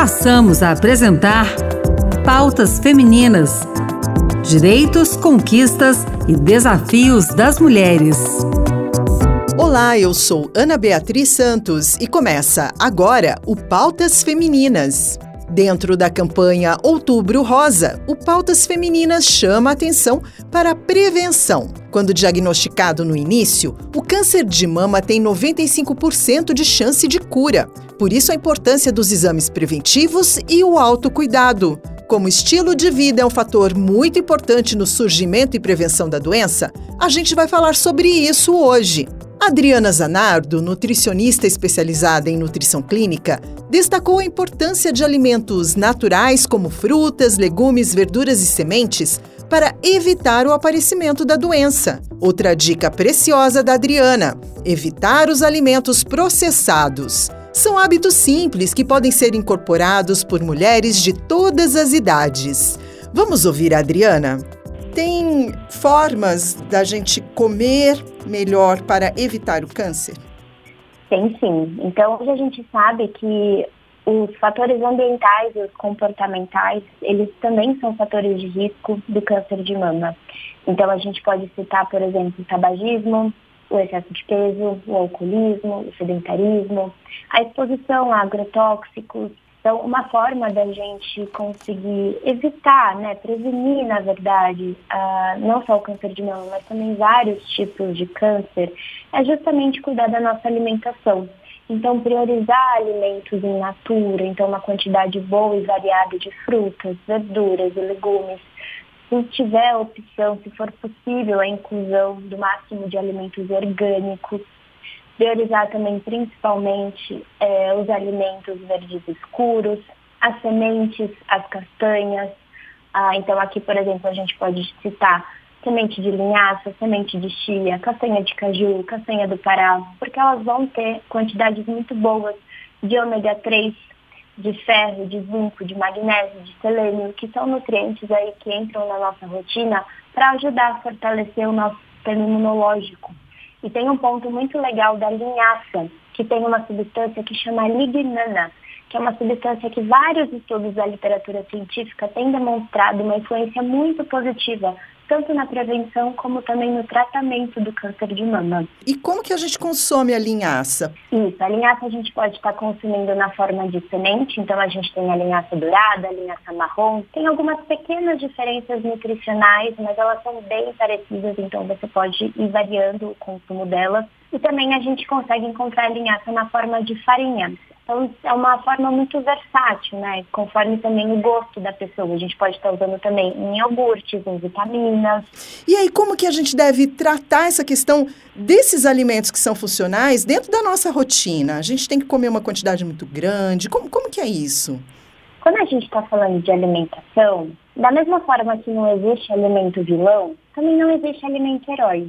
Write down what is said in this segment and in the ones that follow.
passamos a apresentar Pautas Femininas: Direitos, Conquistas e Desafios das Mulheres. Olá, eu sou Ana Beatriz Santos e começa agora o Pautas Femininas. Dentro da campanha Outubro Rosa, o Pautas Femininas chama a atenção para a prevenção. Quando diagnosticado no início, o câncer de mama tem 95% de chance de cura. Por isso, a importância dos exames preventivos e o autocuidado. Como estilo de vida é um fator muito importante no surgimento e prevenção da doença, a gente vai falar sobre isso hoje. Adriana Zanardo, nutricionista especializada em nutrição clínica, destacou a importância de alimentos naturais como frutas, legumes, verduras e sementes para evitar o aparecimento da doença. Outra dica preciosa da Adriana: evitar os alimentos processados. São hábitos simples que podem ser incorporados por mulheres de todas as idades. Vamos ouvir a Adriana? Tem formas da gente comer melhor para evitar o câncer? Tem sim. Então, hoje a gente sabe que os fatores ambientais e os comportamentais, eles também são fatores de risco do câncer de mama. Então, a gente pode citar, por exemplo, o tabagismo, o excesso de peso, o alcoolismo, o sedentarismo, a exposição a agrotóxicos, então, uma forma da gente conseguir evitar, né, prevenir, na verdade, uh, não só o câncer de mama, mas também vários tipos de câncer, é justamente cuidar da nossa alimentação. Então, priorizar alimentos em natura, então uma quantidade boa e variada de frutas, verduras e legumes. Se tiver opção, se for possível, a inclusão do máximo de alimentos orgânicos, priorizar também principalmente é, os alimentos verdes escuros, as sementes, as castanhas. Ah, então aqui, por exemplo, a gente pode citar semente de linhaça, semente de chia, castanha de caju, castanha do Pará, porque elas vão ter quantidades muito boas de ômega 3, de ferro, de zinco, de magnésio, de selênio, que são nutrientes aí que entram na nossa rotina para ajudar a fortalecer o nosso sistema imunológico. E tem um ponto muito legal da linhaça, que tem uma substância que chama lignana, que é uma substância que vários estudos da literatura científica têm demonstrado uma influência muito positiva tanto na prevenção como também no tratamento do câncer de mama. E como que a gente consome a linhaça? Isso, a linhaça a gente pode estar consumindo na forma de semente, então a gente tem a linhaça dourada, a linhaça marrom, tem algumas pequenas diferenças nutricionais, mas elas são bem parecidas, então você pode ir variando o consumo delas. E também a gente consegue encontrar a linhaça na forma de farinha. Então, é uma forma muito versátil, né? Conforme também o gosto da pessoa. A gente pode estar usando também em iogurtes, em vitaminas. E aí, como que a gente deve tratar essa questão desses alimentos que são funcionais dentro da nossa rotina? A gente tem que comer uma quantidade muito grande? Como, como que é isso? Quando a gente está falando de alimentação, da mesma forma que não existe alimento vilão, também não existe alimento herói.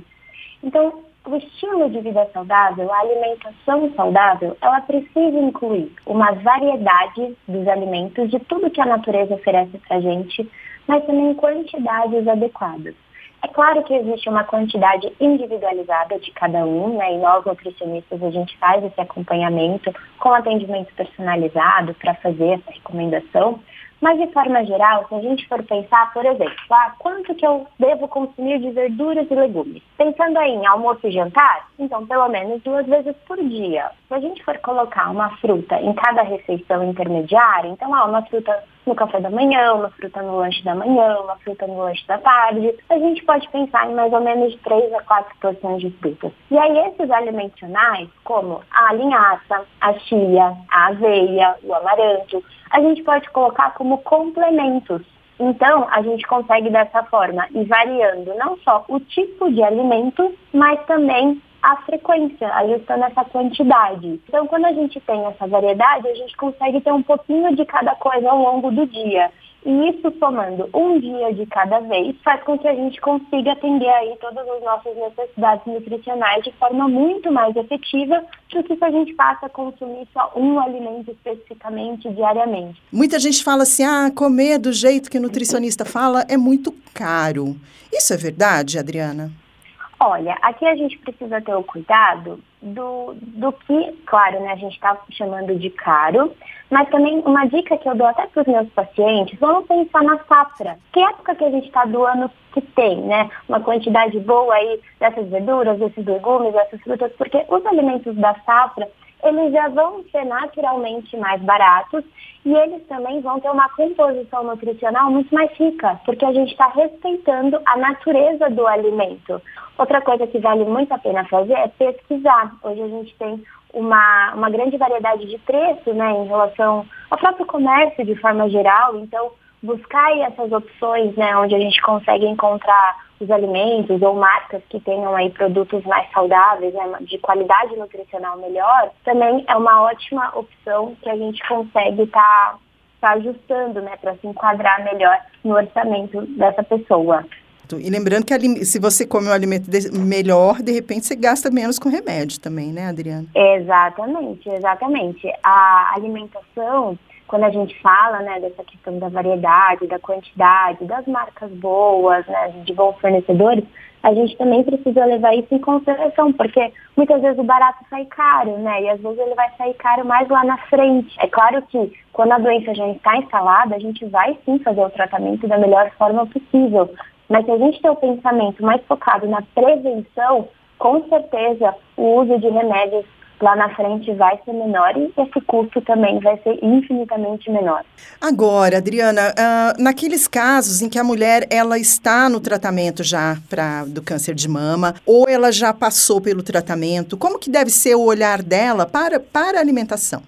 Então, o estilo de vida saudável, a alimentação saudável, ela precisa incluir uma variedade dos alimentos, de tudo que a natureza oferece para a gente, mas também quantidades adequadas. É claro que existe uma quantidade individualizada de cada um, né? E nós, nutricionistas, a gente faz esse acompanhamento com atendimento personalizado para fazer essa recomendação. Mas, de forma geral, se a gente for pensar, por exemplo, ah, quanto que eu devo consumir de verduras e legumes? Pensando aí em almoço e jantar, então pelo menos duas vezes por dia. Se a gente for colocar uma fruta em cada refeição intermediária, então ah, uma fruta no café da manhã, uma fruta no lanche da manhã, uma fruta no lanche da tarde, a gente pode pensar em mais ou menos 3 a 4 porções de frutas. E aí esses alimentos como a linhaça, a chia, a aveia, o amaranto, a gente pode colocar como complementos. Então, a gente consegue dessa forma ir variando não só o tipo de alimento, mas também a frequência, ajustando essa quantidade. Então, quando a gente tem essa variedade, a gente consegue ter um pouquinho de cada coisa ao longo do dia. E isso somando um dia de cada vez faz com que a gente consiga atender aí todas as nossas necessidades nutricionais de forma muito mais efetiva do que se a gente passa a consumir só um alimento especificamente diariamente. Muita gente fala assim: "Ah, comer do jeito que o nutricionista fala é muito caro". Isso é verdade, Adriana? Olha, aqui a gente precisa ter o cuidado do, do que, claro, né, a gente está chamando de caro, mas também uma dica que eu dou até para os meus pacientes, vamos pensar na safra. Que época que a gente está do ano que tem, né? Uma quantidade boa aí dessas verduras, desses legumes, dessas frutas, porque os alimentos da safra, eles já vão ser naturalmente mais baratos e eles também vão ter uma composição nutricional muito mais rica, porque a gente está respeitando a natureza do alimento. Outra coisa que vale muito a pena fazer é pesquisar. Hoje a gente tem uma, uma grande variedade de preços né, em relação ao próprio comércio de forma geral, então buscar essas opções né, onde a gente consegue encontrar os alimentos ou marcas que tenham aí produtos mais saudáveis, né, de qualidade nutricional melhor, também é uma ótima opção que a gente consegue estar tá, tá ajustando né, para se enquadrar melhor no orçamento dessa pessoa. E lembrando que se você come um alimento melhor, de repente você gasta menos com remédio também, né, Adriana? Exatamente, exatamente. A alimentação, quando a gente fala né, dessa questão da variedade, da quantidade, das marcas boas, né, de bons fornecedores, a gente também precisa levar isso em consideração, porque muitas vezes o barato sai caro, né? E às vezes ele vai sair caro mais lá na frente. É claro que quando a doença já está instalada, a gente vai sim fazer o tratamento da melhor forma possível. Mas se a gente tem o pensamento mais focado na prevenção, com certeza o uso de remédios lá na frente vai ser menor e esse custo também vai ser infinitamente menor. Agora, Adriana, uh, naqueles casos em que a mulher ela está no tratamento já pra, do câncer de mama ou ela já passou pelo tratamento, como que deve ser o olhar dela para, para a alimentação?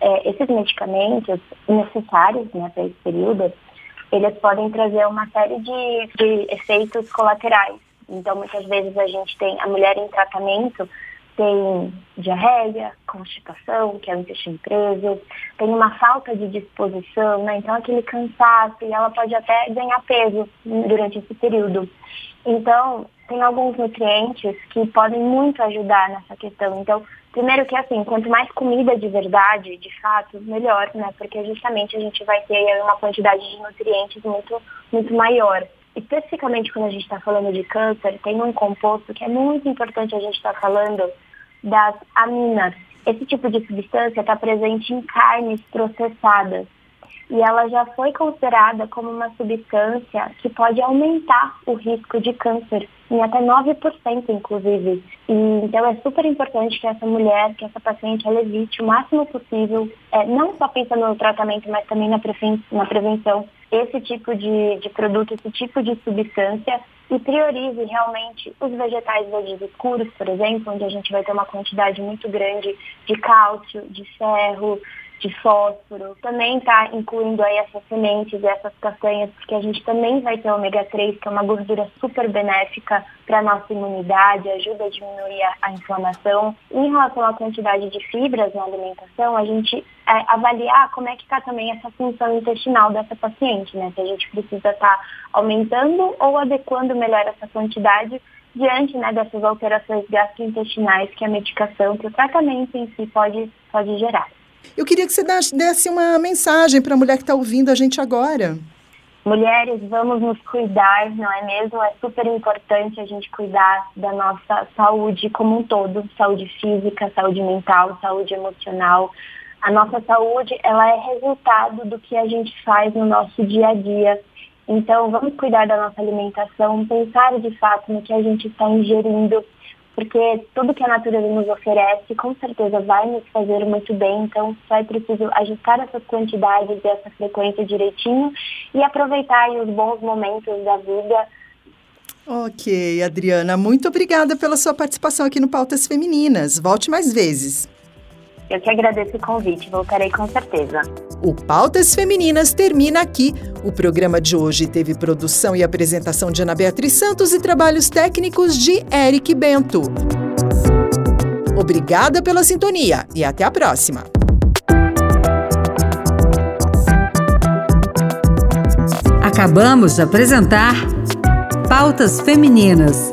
É, esses medicamentos necessários né, para esse período, eles podem trazer uma série de, de efeitos colaterais. Então, muitas vezes a gente tem a mulher em tratamento, tem diarreia, constipação, que é o intestino preso, tem uma falta de disposição, né? Então aquele cansaço e ela pode até ganhar peso durante esse período. Então, tem alguns nutrientes que podem muito ajudar nessa questão. Então, primeiro que assim, quanto mais comida de verdade, de fato, melhor, né? Porque justamente a gente vai ter uma quantidade de nutrientes muito, muito maior especificamente quando a gente está falando de câncer, tem um composto que é muito importante a gente estar tá falando, das aminas. Esse tipo de substância está presente em carnes processadas e ela já foi considerada como uma substância que pode aumentar o risco de câncer em até 9%, inclusive. E, então é super importante que essa mulher, que essa paciente, ela evite o máximo possível, é, não só pensando no tratamento, mas também na, preven na prevenção, esse tipo de, de produto, esse tipo de substância, e priorize realmente os vegetais verdes escuros, por exemplo, onde a gente vai ter uma quantidade muito grande de cálcio, de ferro, de fósforo. Também está incluindo aí essas sementes e essas castanhas, porque a gente também vai ter ômega 3, que é uma gordura super benéfica para a nossa imunidade, ajuda a diminuir a, a, inflamação. Em relação à quantidade de fibras na alimentação, a gente é, avaliar como é que está também essa função intestinal dessa paciente, né? Se a gente precisa estar tá aumentando ou adequando melhor essa quantidade diante né, dessas alterações gastrointestinais que a medicação, que o tratamento em si pode, pode gerar. Eu queria que você desse uma mensagem para a mulher que está ouvindo a gente agora. Mulheres, vamos nos cuidar, não é mesmo? É super importante a gente cuidar da nossa saúde como um todo, saúde física, saúde mental, saúde emocional. A nossa saúde, ela é resultado do que a gente faz no nosso dia a dia. Então, vamos cuidar da nossa alimentação, pensar de fato no que a gente está ingerindo, porque tudo que a natureza nos oferece com certeza vai nos fazer muito bem, então só é preciso ajustar essas quantidades e essa frequência direitinho e aproveitar os bons momentos da vida. Ok, Adriana, muito obrigada pela sua participação aqui no Pautas Femininas. Volte mais vezes. Eu que agradeço o convite, voltarei com certeza. O Pautas Femininas termina aqui. O programa de hoje teve produção e apresentação de Ana Beatriz Santos e trabalhos técnicos de Eric Bento. Obrigada pela sintonia e até a próxima. Acabamos de apresentar Pautas Femininas.